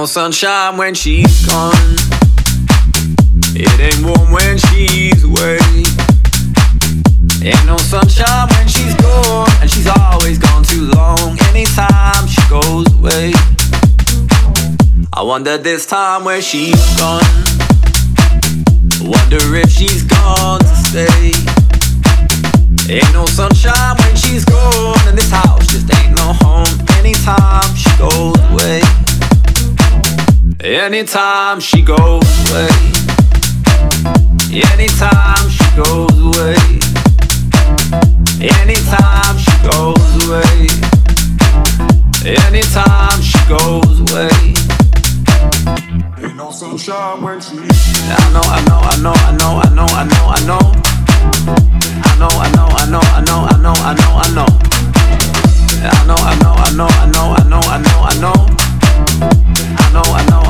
No sunshine when she's gone. It ain't warm when she's away. Ain't no sunshine when she's gone, and she's always gone too long. Anytime she goes away, I wonder this time where she's gone. Wonder if she's gone to stay. Ain't no sunshine when she's gone, and this house just ain't no home. Anytime she goes away. Anytime she goes away, anytime she goes away, anytime she goes away, anytime she goes away. Ain't no sunshine when she. I know, I know, I know, I know, I know, I know, I know. I know, I know, I know, I know, I know, I know, I know. I know, I know, I know, I know, I know, I know, I know. I know, I know,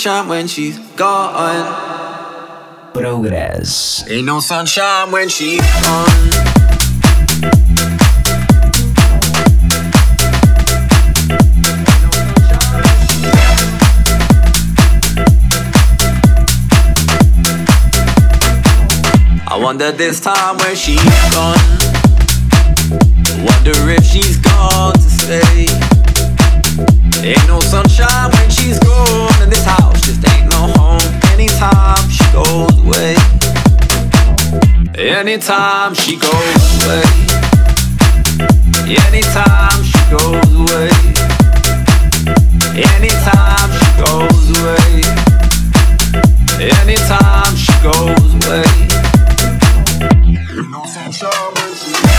Sunshine when she's gone. Progress. Ain't no sunshine when she's gone. I wonder this time where she's gone. Wonder if she's gone to stay. Ain't no sunshine when she's gone, and this house just ain't no home. Anytime she goes away, anytime she goes away, anytime she goes away, anytime she goes away, anytime she goes away. Ain't no sunshine when she's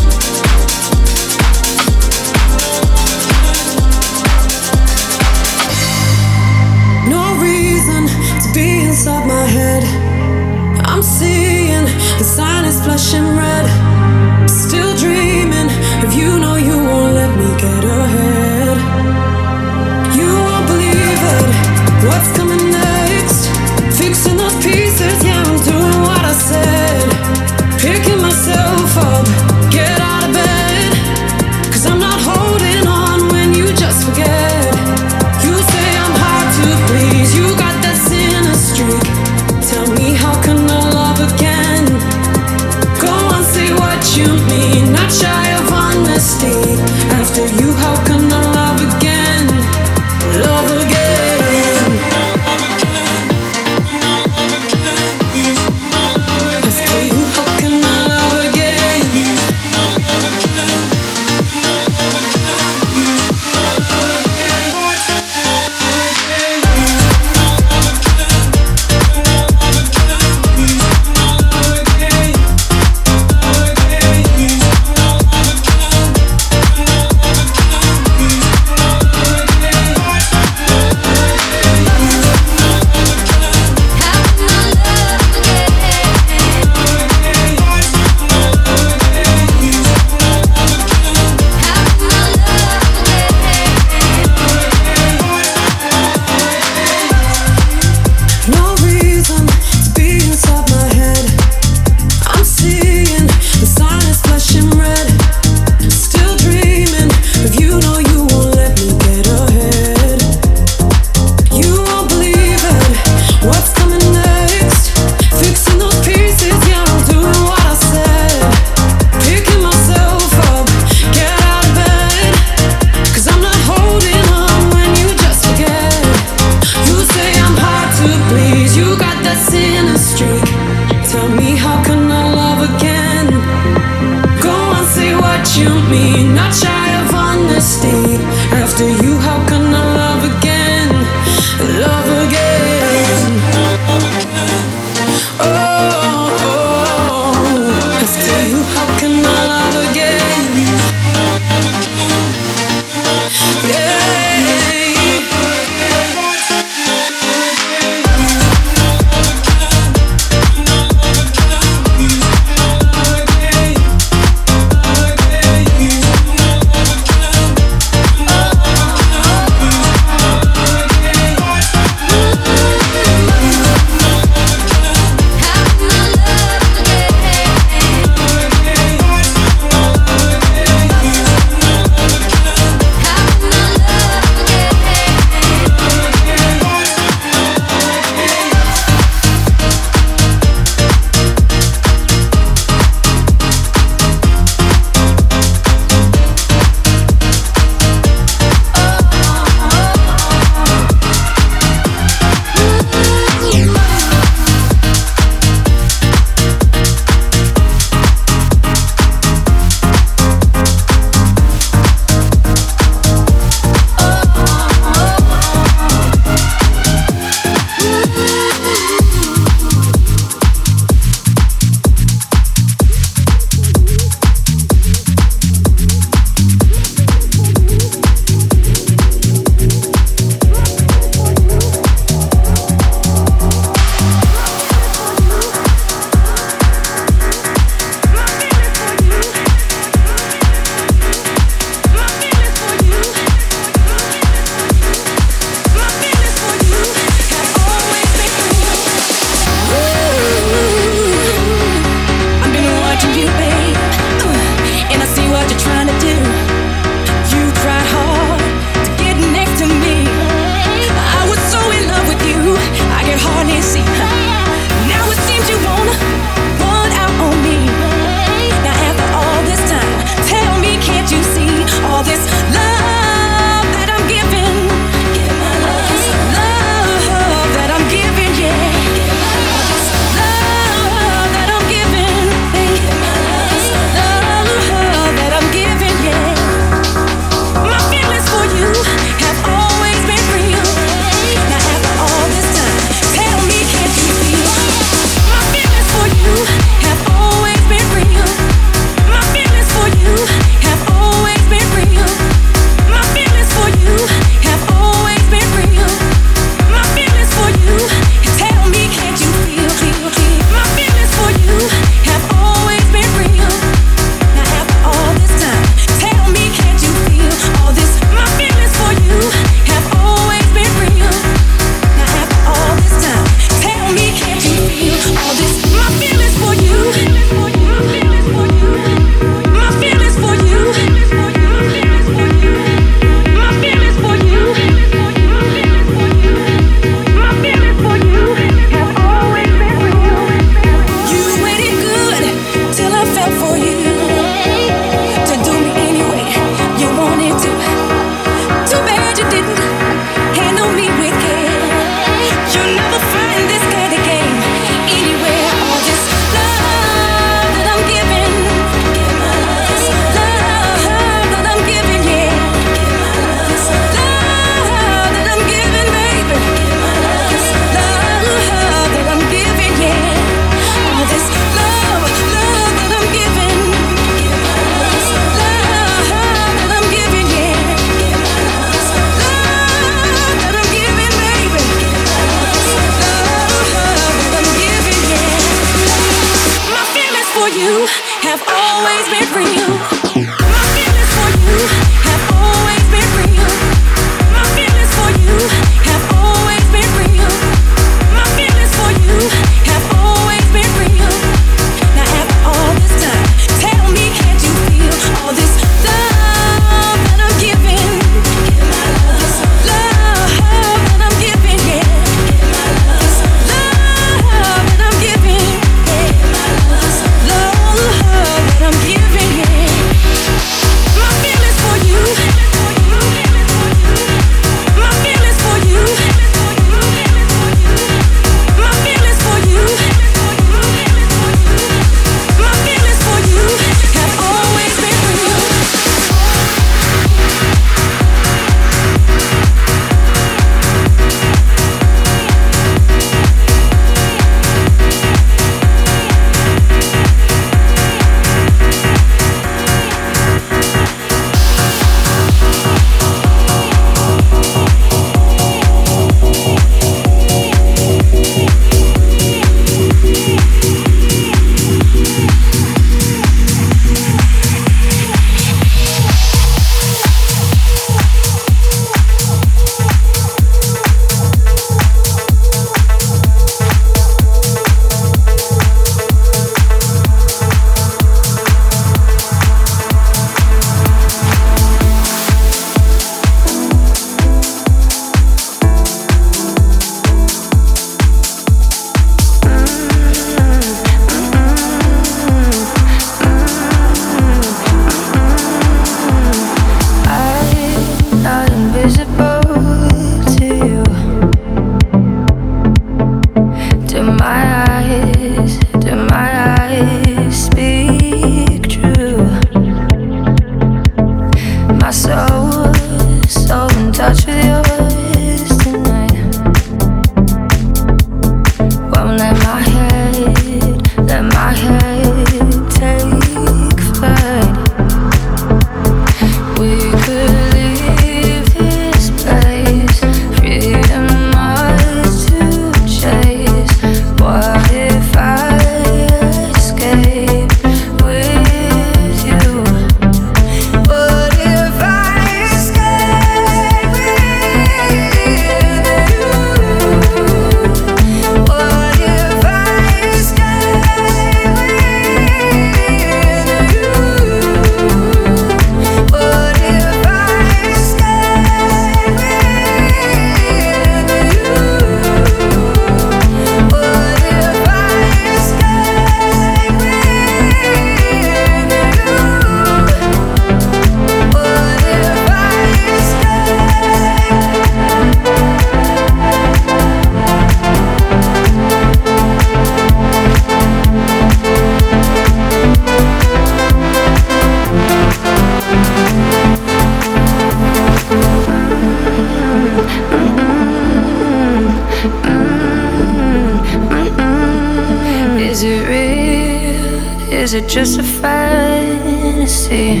just a fantasy.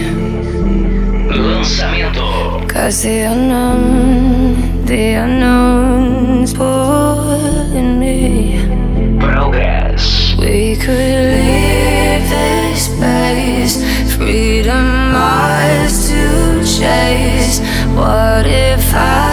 Lanzamiento. Cause the unknown, the unknown's pulling me. Progress. We could leave this space, freedom ours to chase. What if I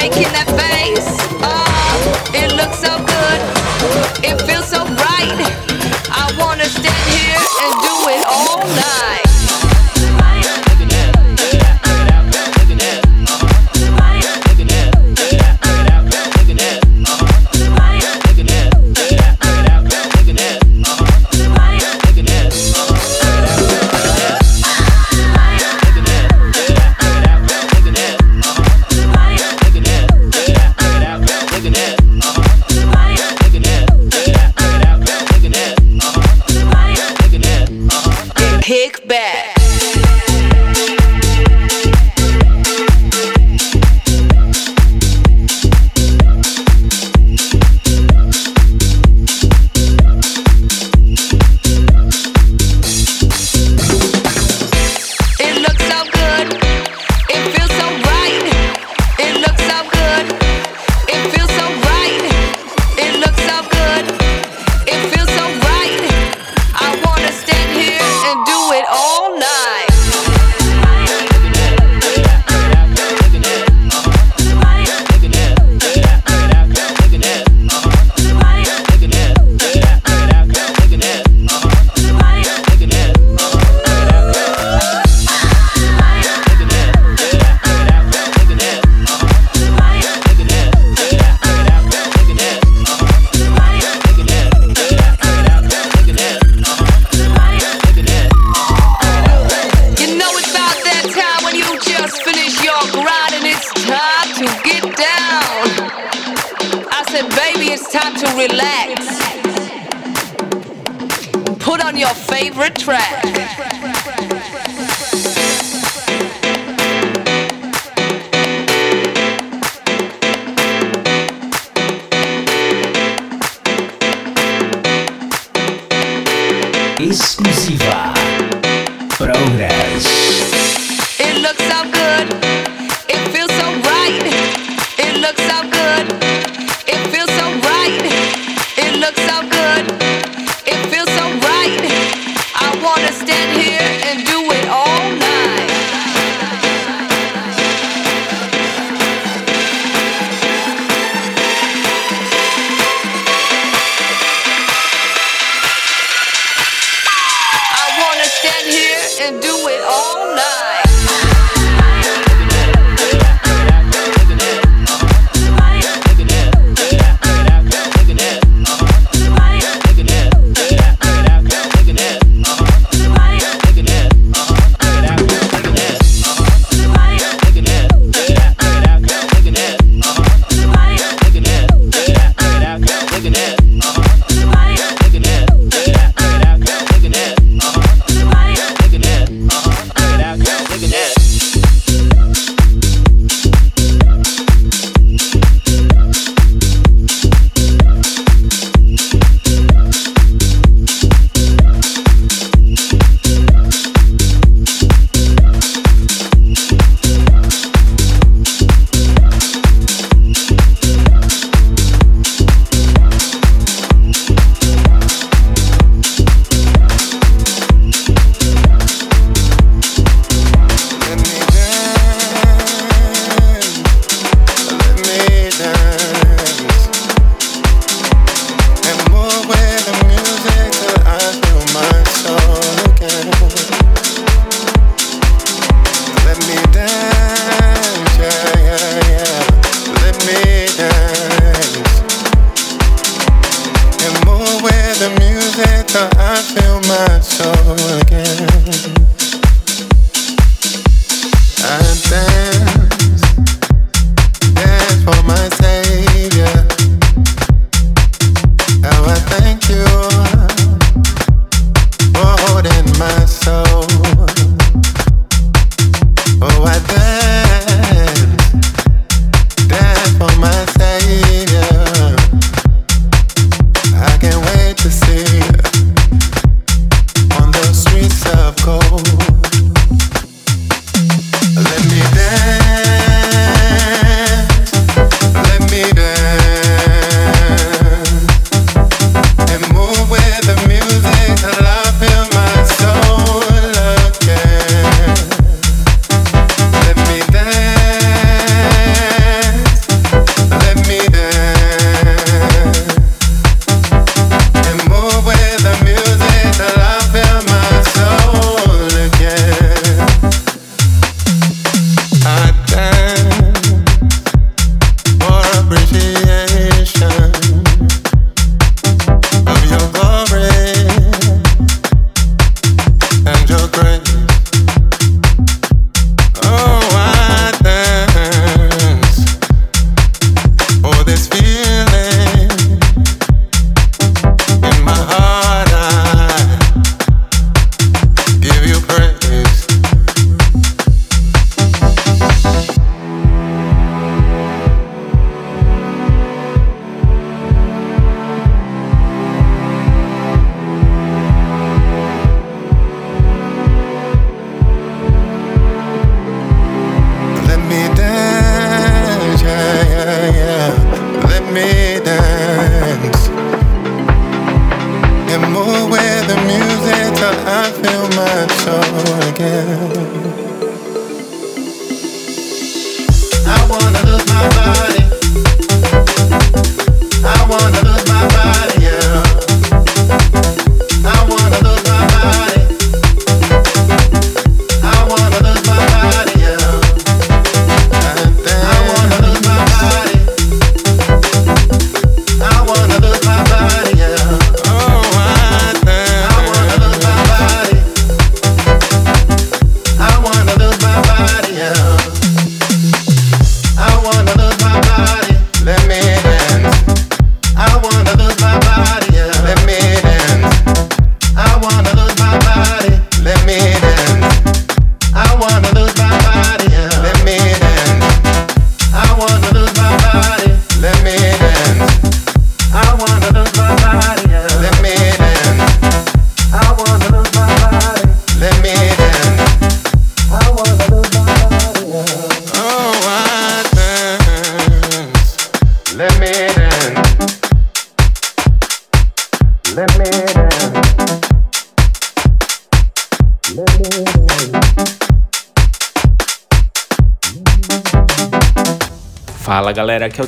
making that face. Oh, it looks so exclusive.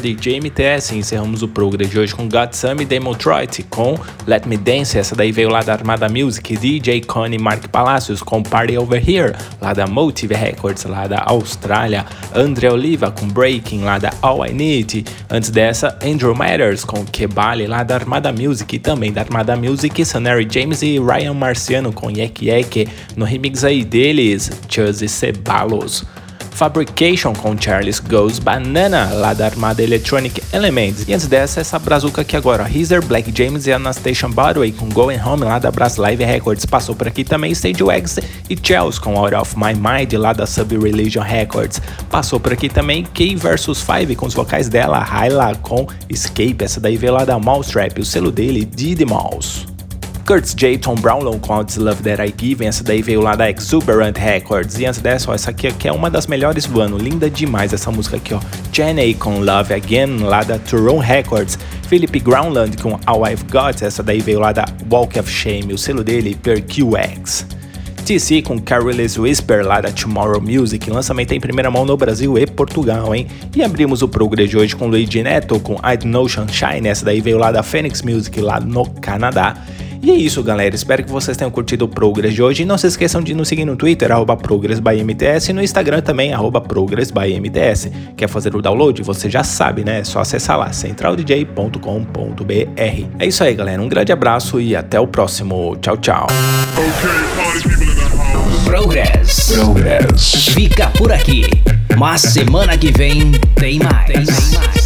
Galera, aqui é o DJ MTS e encerramos o programa de hoje com Godsam e Demotroit com Let Me Dance, essa daí veio lá da Armada Music, DJ Connie Mark Palacios com Party Over Here, lá da Motive Records, lá da Austrália, André Oliva com Breaking, lá da All I Need, antes dessa Andrew Matters com Kebali, lá da Armada Music e também da Armada Music, Sanary James e Ryan Marciano com Yek Yek, no remix aí deles, Chuzzy Ceballos. Fabrication com Charles Goes Banana, lá da Armada Electronic Elements. E antes dessa, essa brazuca aqui agora, Heather, Black James e Anastasia Broadway com Going Home, lá da Brass Live Records. Passou por aqui também Stage Wags e Chels com Out of My Mind, lá da Sub Religion Records. Passou por aqui também K vs 5 com os vocais dela, Hyla com Escape, essa daí veio lá da Mousetrap, o selo dele, Diddy Mouse. Curtis J. Tom Brownlow com All Love That I Give, essa daí veio lá da Exuberant Records. E antes dessa, ó, essa aqui, aqui é uma das melhores do ano, linda demais essa música aqui, ó. Jenny com Love Again, lá da Turon Records. Philip Groundland com All I've Got, essa daí veio lá da Walk of Shame, o selo dele, Per QX. TC com Careless Whisper lá da Tomorrow Music, lançamento em primeira mão no Brasil e Portugal, hein? E abrimos o programa de hoje com Luigi Neto com I Know Sunshine, essa daí veio lá da Phoenix Music lá no Canadá. E é isso, galera. Espero que vocês tenham curtido o Progress de hoje. E não se esqueçam de nos seguir no Twitter, ProgressByMTS, e no Instagram também, ProgressByMTS. Quer fazer o download? Você já sabe, né? É só acessar lá, centraldj.com.br. É isso aí, galera. Um grande abraço e até o próximo. Tchau, tchau. Progress. Progress. Fica por aqui. Mas semana que vem tem mais. Tem mais.